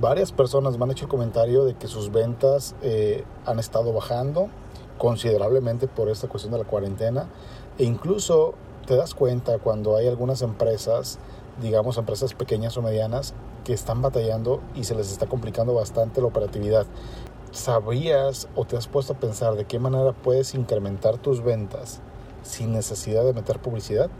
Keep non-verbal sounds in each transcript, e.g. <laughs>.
varias personas me han hecho el comentario de que sus ventas eh, han estado bajando considerablemente por esta cuestión de la cuarentena e incluso te das cuenta cuando hay algunas empresas, digamos empresas pequeñas o medianas, que están batallando y se les está complicando bastante la operatividad. ¿Sabrías o te has puesto a pensar de qué manera puedes incrementar tus ventas sin necesidad de meter publicidad?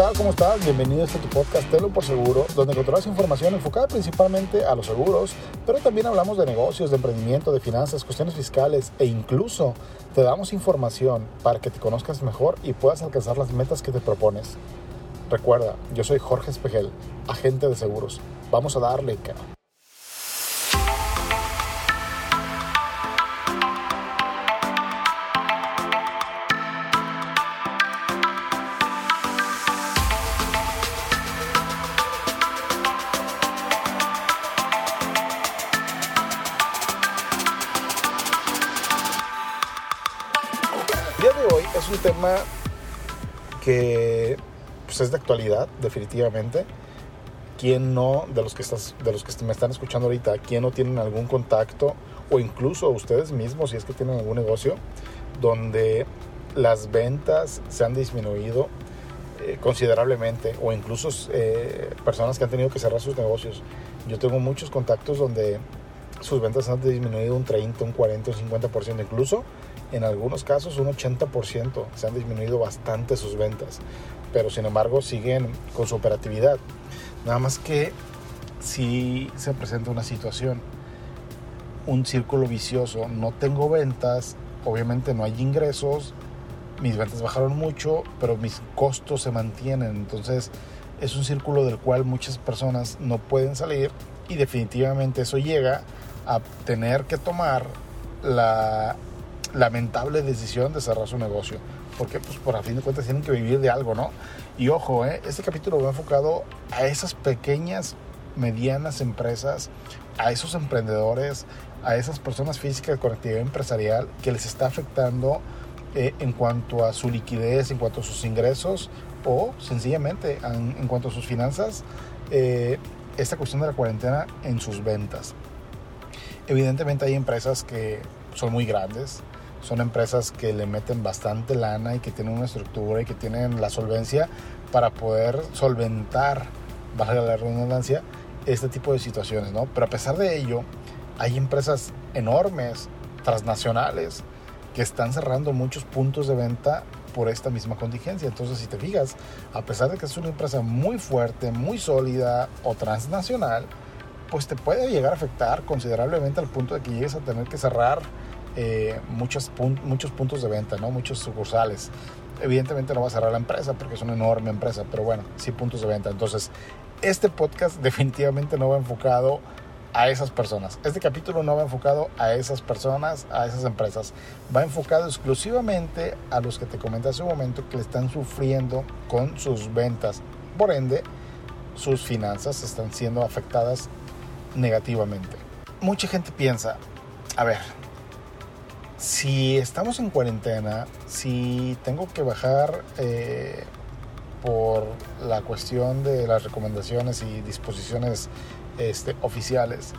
Tal? ¿Cómo estás? Bienvenido a este tu podcast Telo por Seguro, donde encontrarás información enfocada principalmente a los seguros, pero también hablamos de negocios, de emprendimiento, de finanzas, cuestiones fiscales e incluso te damos información para que te conozcas mejor y puedas alcanzar las metas que te propones. Recuerda, yo soy Jorge Espejel, agente de seguros. Vamos a darle, cara. Pues, es de actualidad, definitivamente. ¿Quién no, de los, que estás, de los que me están escuchando ahorita, quién no tienen algún contacto o incluso ustedes mismos, si es que tienen algún negocio, donde las ventas se han disminuido eh, considerablemente o incluso eh, personas que han tenido que cerrar sus negocios. Yo tengo muchos contactos donde sus ventas han disminuido un 30, un 40, un 50%, incluso en algunos casos un 80%. Se han disminuido bastante sus ventas, pero sin embargo siguen con su operatividad. Nada más que si se presenta una situación, un círculo vicioso, no tengo ventas, obviamente no hay ingresos, mis ventas bajaron mucho, pero mis costos se mantienen, entonces es un círculo del cual muchas personas no pueden salir y definitivamente eso llega a tener que tomar la lamentable decisión de cerrar su negocio. Porque, pues, por a fin de cuentas tienen que vivir de algo, ¿no? Y ojo, ¿eh? este capítulo va enfocado a esas pequeñas, medianas empresas, a esos emprendedores, a esas personas físicas con actividad empresarial que les está afectando eh, en cuanto a su liquidez, en cuanto a sus ingresos o sencillamente en, cuanto a sus finanzas, eh, esta cuestión de la cuarentena en sus ventas. Evidentemente hay empresas que son muy grandes, son empresas que le meten bastante lana y que tienen una estructura y que tienen la solvencia para poder solventar, valga la redundancia, este tipo de situaciones, ¿no? Pero a pesar de ello, hay empresas enormes, transnacionales, que están cerrando muchos puntos de venta por esta misma contingencia. Entonces, si te fijas, a pesar de que es una empresa muy fuerte, muy sólida o transnacional, pues te puede llegar a afectar considerablemente al punto de que llegues a tener que cerrar eh, muchos, pun muchos puntos de venta, ¿no? muchos sucursales. Evidentemente no va a cerrar la empresa porque es una enorme empresa, pero bueno, sí puntos de venta. Entonces, este podcast <laughs> definitivamente no va enfocado a esas personas. Este capítulo no va enfocado a esas personas, a esas empresas. Va enfocado exclusivamente a los que te comenté hace un momento que le están sufriendo con sus ventas. Por ende, sus finanzas están siendo afectadas negativamente. Mucha gente piensa, a ver, si estamos en cuarentena, si tengo que bajar eh, por la cuestión de las recomendaciones y disposiciones este, oficiales,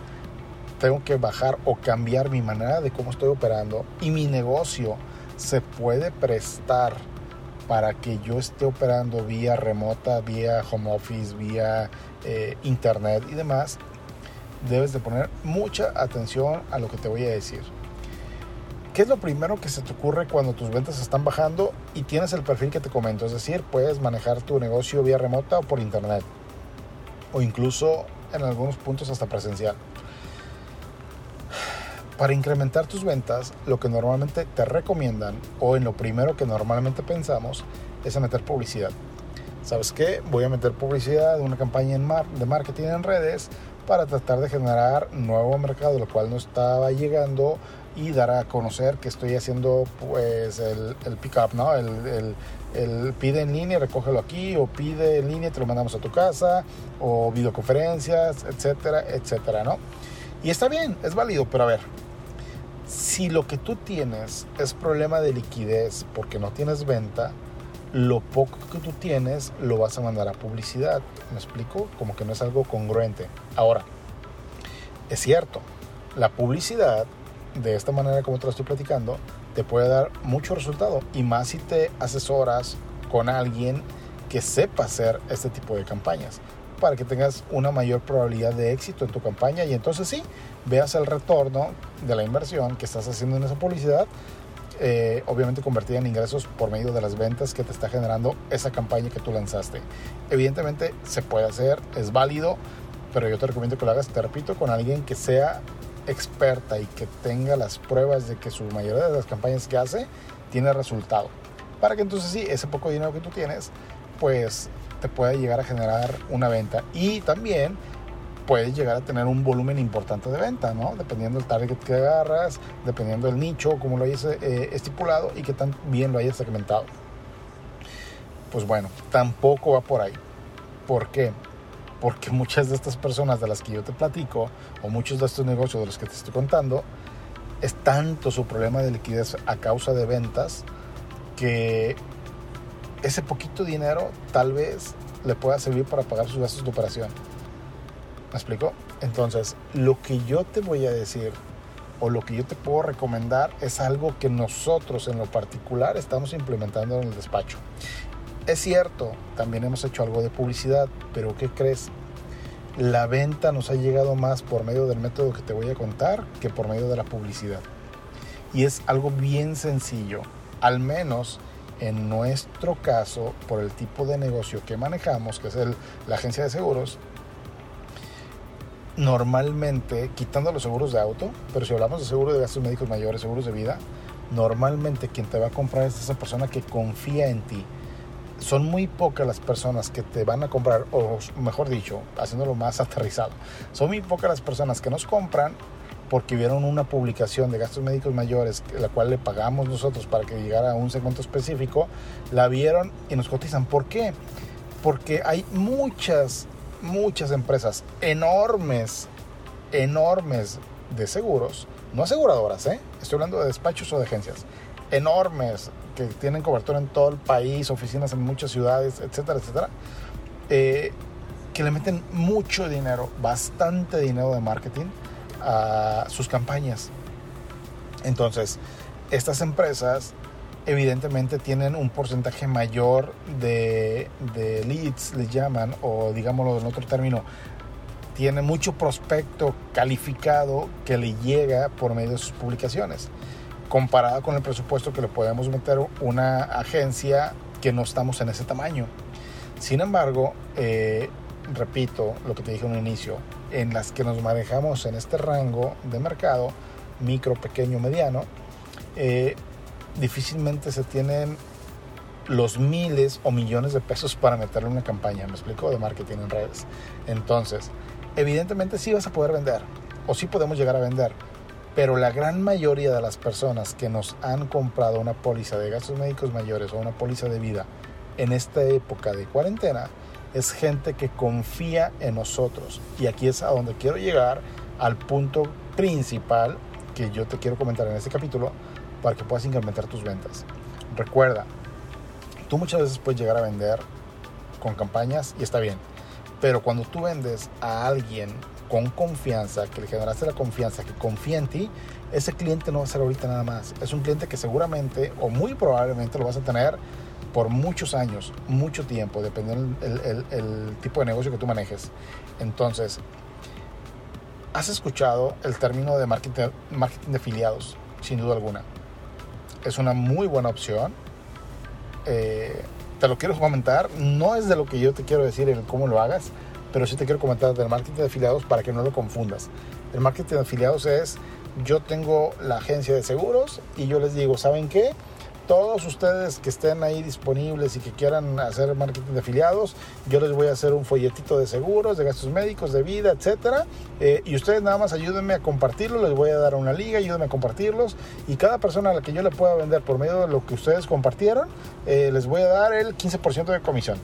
tengo que bajar o cambiar mi manera de cómo estoy operando y mi negocio se puede prestar para que yo esté operando vía remota, vía home office, vía eh, internet y demás, debes de poner mucha atención a lo que te voy a decir. ¿Qué es lo primero que se te ocurre cuando tus ventas están bajando y tienes el perfil que te comento? Es decir, puedes manejar tu negocio vía remota o por internet. O incluso en algunos puntos hasta presencial. Para incrementar tus ventas, lo que normalmente te recomiendan o en lo primero que normalmente pensamos es meter publicidad. ¿Sabes qué? Voy a meter publicidad de una campaña de marketing en redes para tratar de generar nuevo mercado, lo cual no estaba llegando y dar a conocer que estoy haciendo pues el, el pick-up, ¿no? El, el, el, pide en línea, recógelo aquí, o pide en línea, te lo mandamos a tu casa, o videoconferencias, etcétera, etcétera, ¿no? Y está bien, es válido, pero a ver, si lo que tú tienes es problema de liquidez porque no tienes venta, lo poco que tú tienes lo vas a mandar a publicidad. ¿Me explico? Como que no es algo congruente. Ahora, es cierto, la publicidad, de esta manera como te lo estoy platicando, te puede dar mucho resultado. Y más si te asesoras con alguien que sepa hacer este tipo de campañas para que tengas una mayor probabilidad de éxito en tu campaña y entonces sí, veas el retorno de la inversión que estás haciendo en esa publicidad, eh, obviamente convertida en ingresos por medio de las ventas que te está generando esa campaña que tú lanzaste. Evidentemente se puede hacer, es válido, pero yo te recomiendo que lo hagas, te repito, con alguien que sea experta y que tenga las pruebas de que su mayoría de las campañas que hace tiene resultado. Para que entonces sí, ese poco dinero que tú tienes pues te puede llegar a generar una venta y también puedes llegar a tener un volumen importante de venta, ¿no? Dependiendo del target que agarras, dependiendo del nicho, como lo hayas eh, estipulado y que tan bien lo hayas segmentado. Pues bueno, tampoco va por ahí. ¿Por qué? Porque muchas de estas personas de las que yo te platico, o muchos de estos negocios de los que te estoy contando, es tanto su problema de liquidez a causa de ventas que ese poquito dinero tal vez le pueda servir para pagar sus gastos de operación. ¿Me explico? Entonces, lo que yo te voy a decir o lo que yo te puedo recomendar es algo que nosotros en lo particular estamos implementando en el despacho. Es cierto, también hemos hecho algo de publicidad, pero ¿qué crees? La venta nos ha llegado más por medio del método que te voy a contar que por medio de la publicidad. Y es algo bien sencillo, al menos en nuestro caso, por el tipo de negocio que manejamos, que es la agencia de seguros, normalmente, quitando los seguros de auto, pero si hablamos de seguros de gastos médicos mayores, seguros de vida, normalmente quien te va a comprar es esa persona que confía en ti. Son muy pocas las personas que te van a comprar, o mejor dicho, haciéndolo más aterrizado, son muy pocas las personas que nos compran porque vieron una publicación de gastos médicos mayores, la cual le pagamos nosotros para que llegara a un segmento específico, la vieron y nos cotizan. ¿Por qué? Porque hay muchas, muchas empresas enormes, enormes de seguros, no aseguradoras, ¿eh? estoy hablando de despachos o de agencias, enormes, que tienen cobertura en todo el país, oficinas en muchas ciudades, etcétera, etcétera, eh, que le meten mucho dinero, bastante dinero de marketing a sus campañas. Entonces, estas empresas evidentemente tienen un porcentaje mayor de, de leads, les llaman, o digámoslo en otro término, tiene mucho prospecto calificado que le llega por medio de sus publicaciones, comparado con el presupuesto que le podemos meter una agencia que no estamos en ese tamaño. Sin embargo, eh, repito lo que te dije en un inicio, en las que nos manejamos en este rango de mercado, micro, pequeño, mediano, eh, difícilmente se tienen los miles o millones de pesos para meterle una campaña, me explico, de marketing en redes. Entonces, evidentemente sí vas a poder vender, o sí podemos llegar a vender, pero la gran mayoría de las personas que nos han comprado una póliza de gastos médicos mayores o una póliza de vida en esta época de cuarentena, es gente que confía en nosotros. Y aquí es a donde quiero llegar, al punto principal que yo te quiero comentar en este capítulo, para que puedas incrementar tus ventas. Recuerda, tú muchas veces puedes llegar a vender con campañas y está bien, pero cuando tú vendes a alguien con confianza, que le generaste la confianza, que confía en ti, ese cliente no va a ser ahorita nada más. Es un cliente que seguramente o muy probablemente lo vas a tener por muchos años, mucho tiempo, dependiendo el, tipo de negocio que tú manejes. Entonces, ¿has escuchado el término de marketing, marketing de afiliados? Sin duda alguna. Es una muy buena opción. Eh, te lo quiero comentar. No es de lo que yo te quiero decir en cómo lo hagas, pero sí te quiero comentar del marketing de afiliados para que no lo confundas. El marketing de afiliados es, yo tengo la agencia de seguros y yo les digo, ¿saben qué? Todos ustedes que estén ahí disponibles y que quieran hacer marketing de afiliados, yo les voy a hacer un folletito de seguros, de gastos médicos, de vida, etcétera. Eh, y ustedes nada más ayúdenme a compartirlo, les voy a dar una liga, ayúdenme a compartirlos. Y cada persona a la que yo le pueda vender por medio de lo que ustedes compartieron, eh, les voy a dar el 15% de comisión.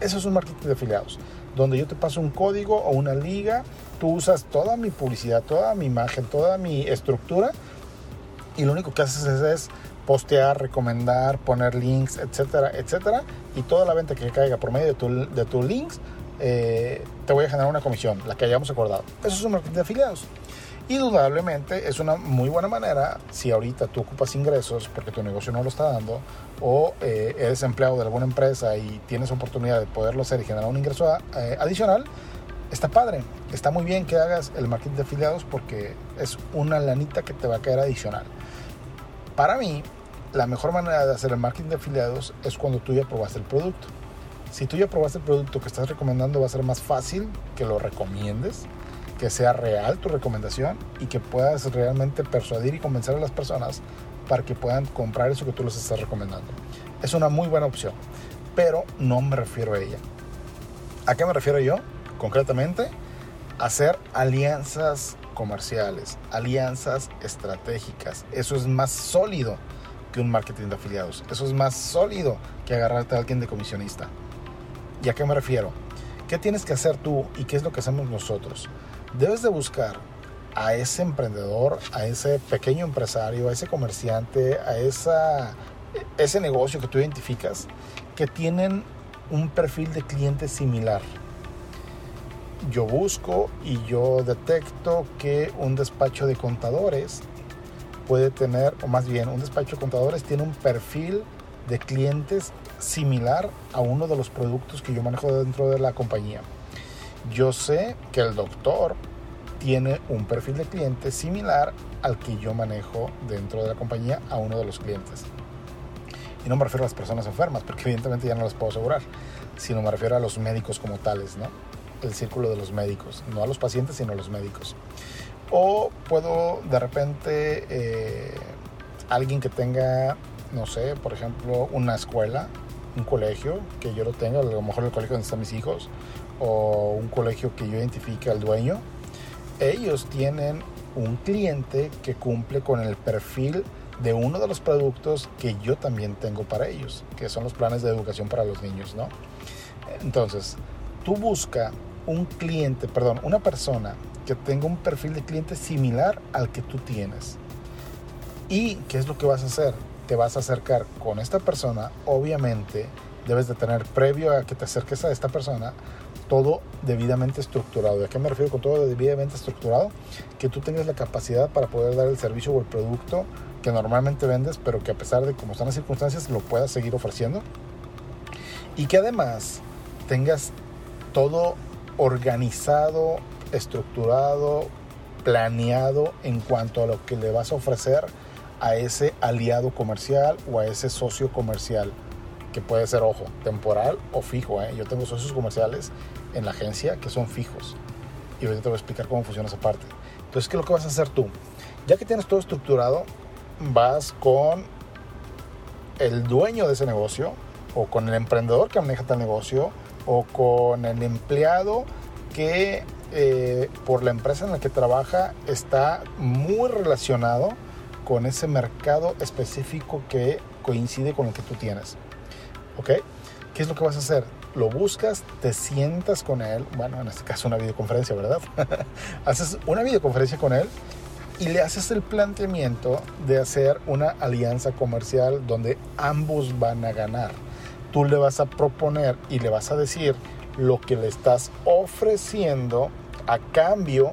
Eso es un marketing de afiliados, donde yo te paso un código o una liga, tú usas toda mi publicidad, toda mi imagen, toda mi estructura y lo único que haces es, postear, recomendar, poner links, etcétera, etcétera. Y toda la venta que caiga por medio de, tu, tus links, eh, te voy a generar una comisión, la que hayamos acordado. Eso es un marketing de afiliados. Indudablemente es una muy buena manera si ahorita tú ocupas ingresos porque tu negocio no lo está dando o eh, eres empleado de alguna empresa y tienes oportunidad de poderlo hacer y generar un ingreso eh, adicional, está padre. Está muy bien que hagas el marketing de afiliados porque es una lanita que te va a caer adicional. Para mí, la mejor manera de hacer el marketing de afiliados es cuando tú ya probaste el producto. Si tú ya probaste el producto que estás recomendando, va a ser más fácil que lo recomiendes que sea real tu recomendación y que puedas realmente persuadir y convencer a las personas para que puedan comprar eso que tú les estás recomendando. Es una muy buena opción, pero no me refiero a ella. ¿A qué me refiero yo? Concretamente, hacer alianzas comerciales, alianzas estratégicas. Eso es más sólido que un marketing de afiliados. Eso es más sólido que agarrarte a alguien de comisionista. ¿Y a qué me refiero? ¿Qué tienes que hacer tú y qué es lo que hacemos nosotros? debes de buscar a ese emprendedor, a ese pequeño empresario, a ese comerciante, a esa, ese negocio que tú identificas, que tienen un perfil de cliente similar. Yo busco y yo detecto que un despacho de contadores puede tener, o más bien, un despacho de contadores tiene un perfil de clientes similar a uno de los productos que yo manejo dentro de la compañía yo sé que el doctor tiene un perfil de cliente similar al que yo manejo dentro de la compañía a uno de los clientes. Y no me refiero a las personas enfermas, porque evidentemente ya no las puedo asegurar, sino me refiero a los médicos como tales, ¿no? El círculo de los médicos, no a los pacientes, sino a los médicos. O puedo de repente eh, alguien que tenga, no sé, por ejemplo, una escuela, un colegio, que yo lo tenga, a lo mejor el colegio donde están mis hijos, o un colegio que yo identifique al dueño, ellos tienen un cliente que cumple con el perfil de uno de los productos que yo también tengo para ellos, que son los planes de educación para los niños, ¿no? Entonces, tú busca un cliente, perdón, una persona que tenga un perfil de cliente similar al que tú tienes. ¿Y qué es lo que vas a hacer? Te vas a acercar con esta persona, obviamente debes de tener previo a que te acerques a esta persona todo debidamente estructurado. ¿Y a qué me refiero con todo debidamente estructurado? Que tú tengas la capacidad para poder dar el servicio o el producto que normalmente vendes, pero que a pesar de cómo están las circunstancias, lo puedas seguir ofreciendo. Y que además tengas todo organizado, estructurado, planeado en cuanto a lo que le vas a ofrecer a ese aliado comercial o a ese socio comercial que puede ser, ojo, temporal o fijo. ¿eh? Yo tengo socios comerciales en la agencia que son fijos. Y ahorita te voy a explicar cómo funciona esa parte. Entonces, ¿qué es lo que vas a hacer tú? Ya que tienes todo estructurado, vas con el dueño de ese negocio, o con el emprendedor que maneja tal negocio, o con el empleado que eh, por la empresa en la que trabaja está muy relacionado con ese mercado específico que coincide con el que tú tienes. ¿Ok? ¿Qué es lo que vas a hacer? Lo buscas, te sientas con él, bueno, en este caso una videoconferencia, ¿verdad? <laughs> haces una videoconferencia con él y le haces el planteamiento de hacer una alianza comercial donde ambos van a ganar. Tú le vas a proponer y le vas a decir lo que le estás ofreciendo a cambio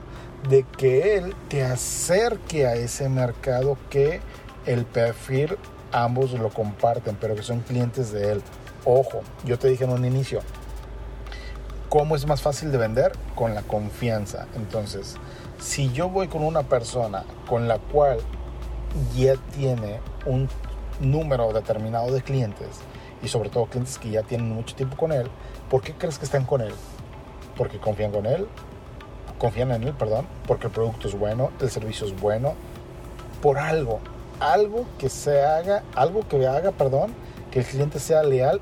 de que él te acerque a ese mercado que el perfil ambos lo comparten, pero que son clientes de él. Ojo, yo te dije en un inicio, ¿cómo es más fácil de vender? Con la confianza. Entonces, si yo voy con una persona con la cual ya tiene un número determinado de clientes, y sobre todo clientes que ya tienen mucho tiempo con él, ¿por qué crees que están con él? Porque confían con él, confían en él, perdón, porque el producto es bueno, el servicio es bueno, por algo algo que se haga, algo que haga, perdón, que el cliente sea leal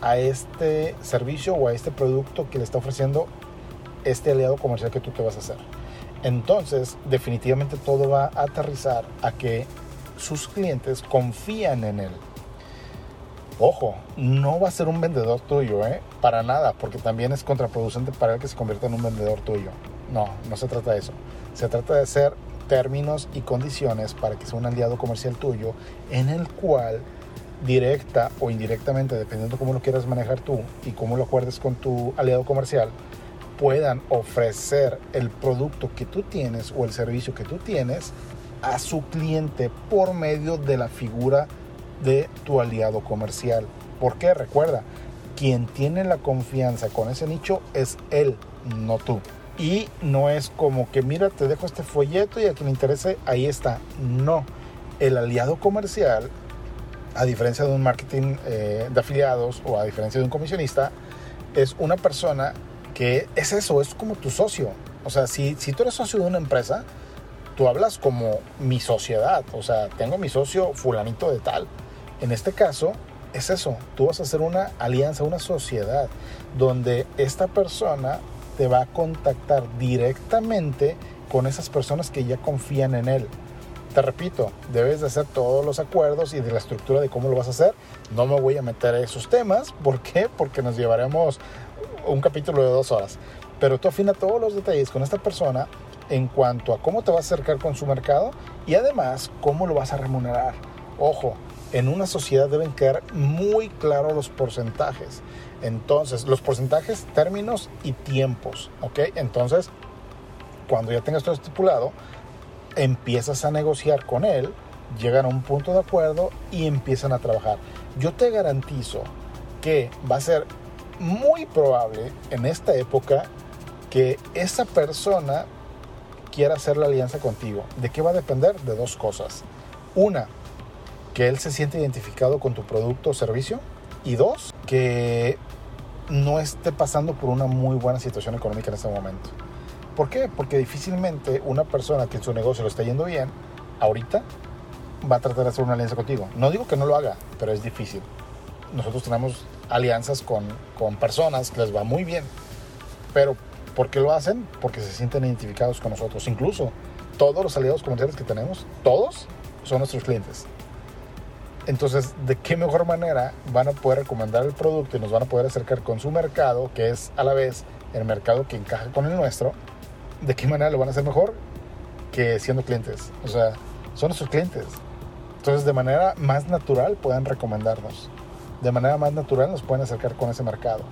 a este servicio o a este producto que le está ofreciendo este aliado comercial que tú te vas a hacer. Entonces, definitivamente todo va a aterrizar a que sus clientes confían en él. Ojo, no va a ser un vendedor tuyo, ¿eh? Para nada, porque también es contraproducente para él que se convierta en un vendedor tuyo. No, no se trata de eso. Se trata de hacer términos y condiciones para que sea un aliado comercial tuyo en el cual directa o indirectamente, dependiendo cómo lo quieras manejar tú y cómo lo acuerdes con tu aliado comercial, puedan ofrecer el producto que tú tienes o el servicio que tú tienes a su cliente por medio de la figura de tu aliado comercial. ¿Por qué? Recuerda, quien tiene la confianza con ese nicho es él, no tú. Y no es como que, mira, te dejo este folleto y a quien le interese, ahí está. No, el aliado comercial, a diferencia de un marketing eh, de afiliados o a diferencia de un comisionista, es una persona que es eso, es como tu socio. O sea, si, si tú eres socio de una empresa, tú hablas como mi sociedad. O sea, tengo mi socio fulanito de tal en este caso, es eso, tú vas a hacer una alianza, una sociedad, donde esta persona te va a contactar directamente con esas personas que ya confían en él. Te repito, debes de hacer todos los acuerdos y de la estructura de cómo lo vas a hacer. No me voy a meter a esos temas. <laughs> ¿Por qué? Porque nos llevaremos un capítulo de dos horas. Pero tú afina todos los detalles con esta persona en cuanto a cómo te vas a acercar con su mercado y además cómo lo vas a remunerar. Ojo, en una sociedad deben quedar muy claros los porcentajes. Entonces, los porcentajes, términos y tiempos, ¿ok? Entonces, cuando ya tengas todo estipulado, empiezas a negociar con él, llegan a un punto de acuerdo y empiezan a trabajar. Yo te garantizo que va a ser muy probable en esta época que esa persona quiera hacer la alianza contigo. ¿De qué va a depender? De dos cosas. Una, que él se siente identificado con tu producto o servicio. Y dos, que no esté pasando por una muy buena situación económica en este momento. ¿Por qué? Porque difícilmente una persona que en su negocio lo está yendo bien, ahorita va a tratar de hacer una alianza contigo. No digo que no lo haga, pero es difícil. Nosotros tenemos alianzas con, con personas que les va muy bien. Pero ¿por qué lo hacen? Porque se sienten identificados con nosotros. Incluso todos los aliados comerciales que tenemos, todos son nuestros clientes. Entonces, ¿de qué mejor manera van a poder recomendar el producto y nos van a poder acercar con su mercado, que es a la vez el mercado que encaja con el nuestro? ¿De qué manera lo van a hacer mejor que siendo clientes? O sea, son nuestros clientes. Entonces, de manera más natural pueden recomendarnos. De manera más natural nos pueden acercar con ese mercado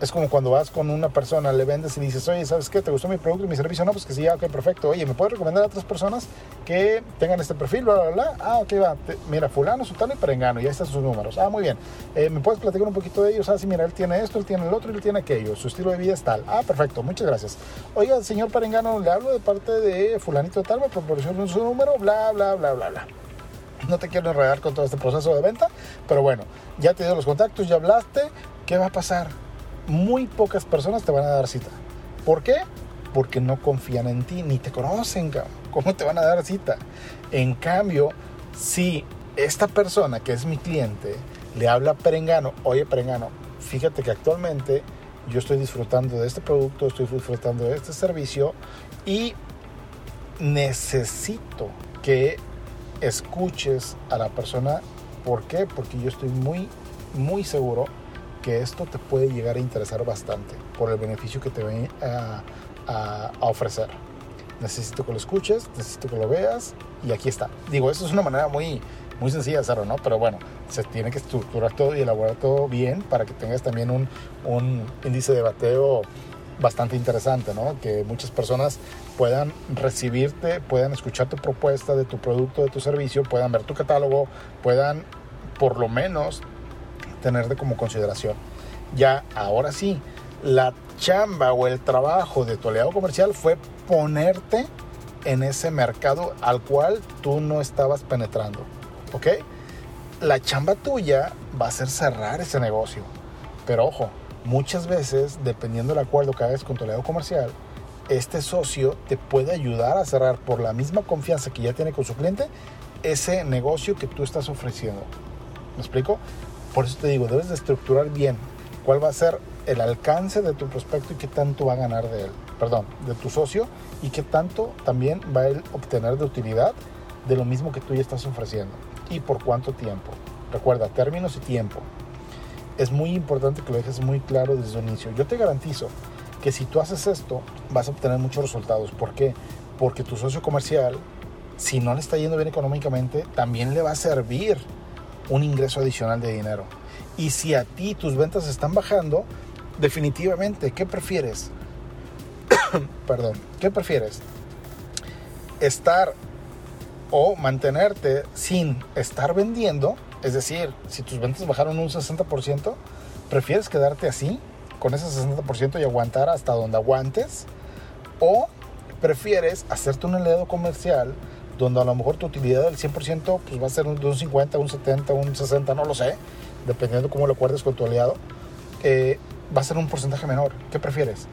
es como cuando vas con una persona, le vendes y dices, oye, ¿sabes qué? ¿Te gustó mi producto y mi servicio? No, pues que sí, ok, perfecto. Oye, ¿me puedes recomendar a otras personas que tengan este perfil? Bla, bla, bla. Ah, ok, va. mira, fulano, sutano y perengano, ya están sus números. Ah, muy bien. Eh, ¿Me puedes platicar un poquito de ellos? Ah, sí, mira, él tiene esto, él tiene el otro, él tiene aquello. Su estilo de vida es tal. Ah, perfecto, muchas gracias. Oiga, señor perengano, le hablo de parte de fulanito tal, me proporcionó su número, bla, bla, bla, bla, bla. No te quiero enredar con todo este proceso de venta, pero bueno, ya te dio los contactos, ya hablaste. ¿Qué va a pasar? Muy pocas personas te van a dar cita. ¿Por qué? Porque no confían en ti, ni te conocen, ¿cómo te van a dar cita? En cambio, si esta persona que es mi cliente le habla a Perengano, oye Perengano, fíjate que actualmente yo estoy disfrutando de este producto, estoy disfrutando de este servicio y necesito que escuches a la persona. ¿Por qué? Porque yo estoy muy, muy seguro que esto te puede llegar a interesar bastante por el beneficio que te ven a, ofrecer. Necesito que lo escuches, necesito que lo veas y aquí está. Digo, eso es una manera muy, muy sencilla de hacerlo, ¿no? Pero bueno, se tiene que estructurar todo y elaborar todo bien para que tengas también un, un índice de bateo bastante interesante, ¿no? Que muchas personas puedan recibirte, puedan escuchar tu propuesta de tu producto, de tu servicio, puedan ver tu catálogo, puedan por lo menos tenerte como consideración. Ya, ahora sí, la chamba o el trabajo de tu aliado comercial fue ponerte en ese mercado al cual tú no estabas penetrando. ¿Ok? La chamba tuya va a ser cerrar ese negocio. Pero ojo, muchas veces, dependiendo del acuerdo que hagas con tu aliado comercial, este socio te puede ayudar a cerrar por la misma confianza que ya tiene con su cliente ese negocio que tú estás ofreciendo. ¿Me explico? Por eso te digo, debes de estructurar bien cuál va a ser el alcance de tu prospecto y qué tanto va a ganar de él, perdón, de tu socio y qué tanto también va a él obtener de utilidad de lo mismo que tú ya estás ofreciendo y por cuánto tiempo. Recuerda, términos y tiempo. Es muy importante que lo dejes muy claro desde el inicio. Yo te garantizo que si tú haces esto, vas a obtener muchos resultados. ¿Por qué? Porque tu socio comercial, si no le está yendo bien económicamente, también le va a servir un ingreso adicional de dinero. Y si a ti tus ventas están bajando, definitivamente, ¿qué prefieres? <coughs> Perdón, ¿qué prefieres? Estar o mantenerte sin estar vendiendo, es decir, si tus ventas bajaron un 60%, prefieres quedarte así, con ese 60% y aguantar hasta donde aguantes, o prefieres hacerte un aliado comercial donde a lo mejor tu utilidad del 100% pues va a ser de un 50, un 70, un 60, no lo sé, dependiendo cómo lo acuerdes con tu aliado, eh, va a ser un porcentaje menor. ¿Qué prefieres?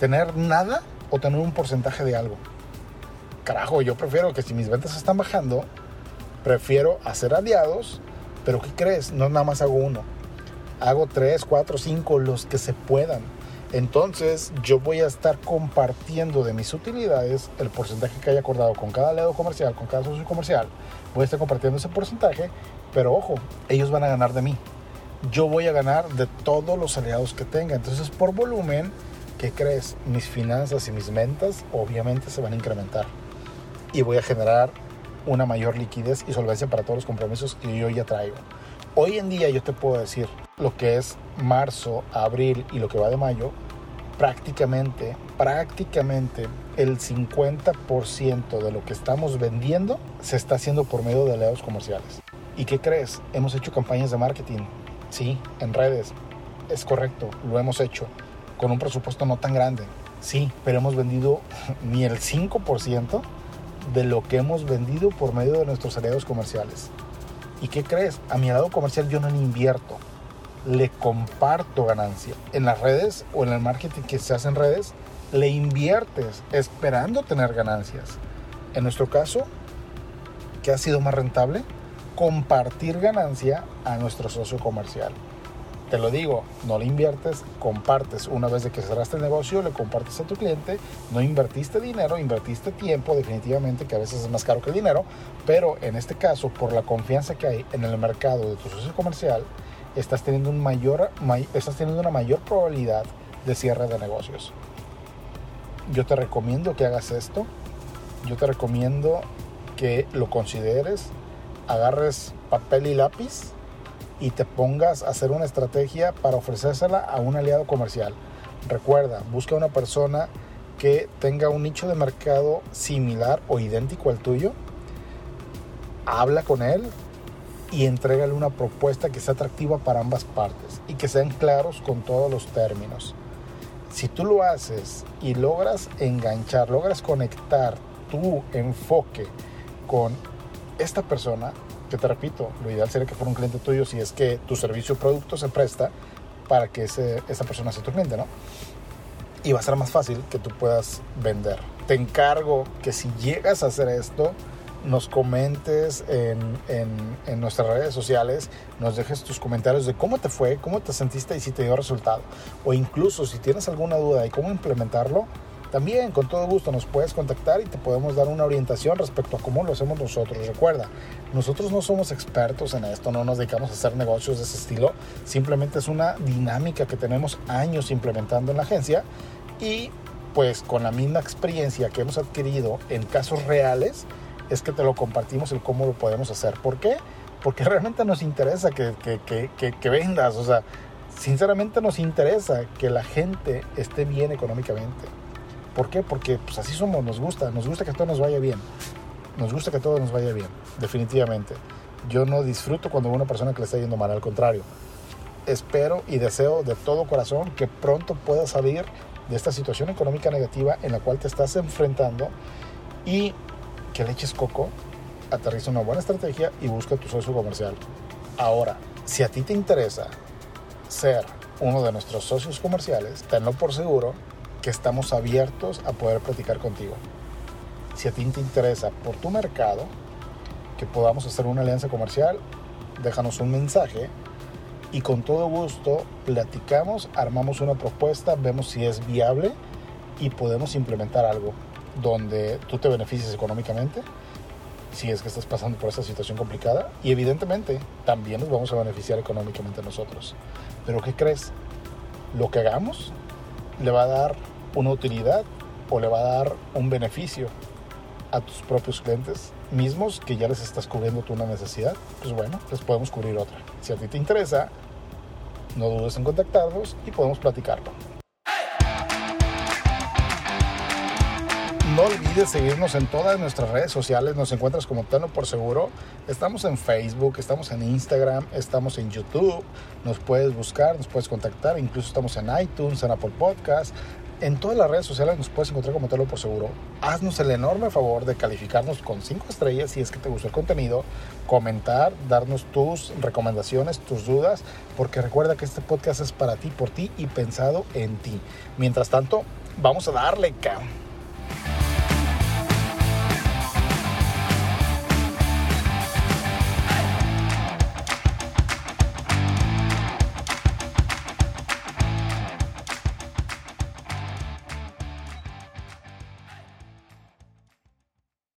¿Tener nada o tener un porcentaje de algo? Carajo, yo prefiero que si mis ventas están bajando, prefiero hacer aliados, pero ¿qué crees? No nada más hago uno. Hago tres, cuatro, cinco, los que se puedan. Entonces yo voy a estar compartiendo de mis utilidades el porcentaje que haya acordado con cada aliado comercial, con cada socio comercial. Voy a estar compartiendo ese porcentaje, pero ojo, ellos van a ganar de mí yo voy a ganar de todos los aliados que tenga. Entonces, por volumen, ¿qué crees? Mis finanzas y mis ventas obviamente se van a incrementar. Y voy a generar una mayor liquidez y solvencia para todos los compromisos que yo ya traigo. Hoy en día yo te puedo decir lo que es marzo, abril y lo que va de mayo, prácticamente, prácticamente el 50% de lo que estamos vendiendo se está haciendo por medio de aliados comerciales. ¿Y qué crees? Hemos hecho campañas de marketing Sí, en redes. Es correcto, lo hemos hecho. Con un presupuesto no tan grande. Sí, pero hemos vendido <laughs> ni el 5% de lo que hemos vendido por medio de nuestros aliados comerciales. ¿Y qué crees? A mi aliado comercial yo no le invierto. Le comparto ganancia. En las redes o en el marketing que se hace en redes, le inviertes esperando tener ganancias. En nuestro caso, ¿qué ha sido más rentable? compartir ganancia a nuestro socio comercial. Te lo digo, no le inviertes, compartes. Una vez de que cerraste el negocio, le compartes a tu cliente. No invertiste dinero, invertiste tiempo, definitivamente, que a veces es más caro que el dinero. Pero en este caso, por la confianza que hay en el mercado de tu socio comercial, estás teniendo, un mayor, estás teniendo una mayor probabilidad de cierre de negocios. Yo te recomiendo que hagas esto. Yo te recomiendo que lo consideres agarres papel y lápiz y te pongas a hacer una estrategia para ofrecérsela a un aliado comercial. Recuerda, busca una persona que tenga un nicho de mercado similar o idéntico al tuyo. Habla con él y entrégale una propuesta que sea atractiva para ambas partes y que sean claros con todos los términos. Si tú lo haces y logras enganchar, logras conectar tu enfoque con esta persona, que te repito, lo ideal sería que fuera un cliente tuyo si es que tu servicio o producto se presta para que esa persona sea tu cliente, ¿no? Y va a ser más fácil que tú puedas vender. Te encargo que si llegas a hacer esto, nos comentes en, en, nuestras redes sociales, nos dejes tus comentarios de cómo te fue, cómo te sentiste y si te dio resultado. O incluso si tienes alguna duda de cómo implementarlo, también con todo gusto nos puedes contactar y te podemos dar una orientación respecto a cómo lo hacemos nosotros. Recuerda, nosotros no somos expertos en esto, no nos dedicamos a hacer negocios de ese estilo, simplemente es una dinámica que tenemos años implementando en la agencia y pues con la misma experiencia que hemos adquirido en casos reales es que te lo compartimos el cómo lo podemos hacer. ¿Por qué? Porque <laughs> realmente nos interesa que, que, que, vendas, o sea, sinceramente nos interesa que la gente esté bien económicamente. ¿Por qué? Porque pues así somos, nos gusta, nos gusta que todo nos vaya bien. Nos gusta que todo nos vaya bien, definitivamente. Yo no disfruto cuando una persona que le está yendo mal, al contrario. Espero y deseo de todo corazón que pronto puedas salir de esta situación económica negativa en la cual te estás enfrentando y que le eches coco, aterriza una buena estrategia y busca tu socio comercial. Ahora, si a ti te interesa ser uno de nuestros socios comerciales, tenlo por seguro que estamos abiertos a poder platicar contigo. Si a ti te interesa por tu mercado, que podamos hacer una alianza comercial, déjanos un mensaje y con todo gusto platicamos, armamos una propuesta, vemos si es viable y podemos implementar algo donde tú te beneficies económicamente si es que estás pasando por esta situación complicada. Y evidentemente también nos vamos a beneficiar económicamente nosotros. Pero ¿qué crees? Lo que hagamos le va a dar una utilidad o le va a dar un beneficio a tus propios clientes mismos que ya les estás cubriendo tú una necesidad, pues bueno, les podemos cubrir otra. Si a ti te interesa, no dudes en contactarnos y podemos platicarlo. No olvides seguirnos en todas nuestras redes sociales. Nos encuentras como Tano por Seguro. Estamos en Facebook, estamos en Instagram, estamos en YouTube. Nos puedes buscar, nos puedes contactar. Incluso estamos en iTunes, en Apple Podcast. En todas las redes sociales nos puedes encontrar como Telo por Seguro. Haznos el enorme favor de calificarnos con 5 estrellas si es que te gustó el contenido, comentar, darnos tus recomendaciones, tus dudas, porque recuerda que este podcast es para ti, por ti y pensado en ti. Mientras tanto, vamos a darle, cabrón.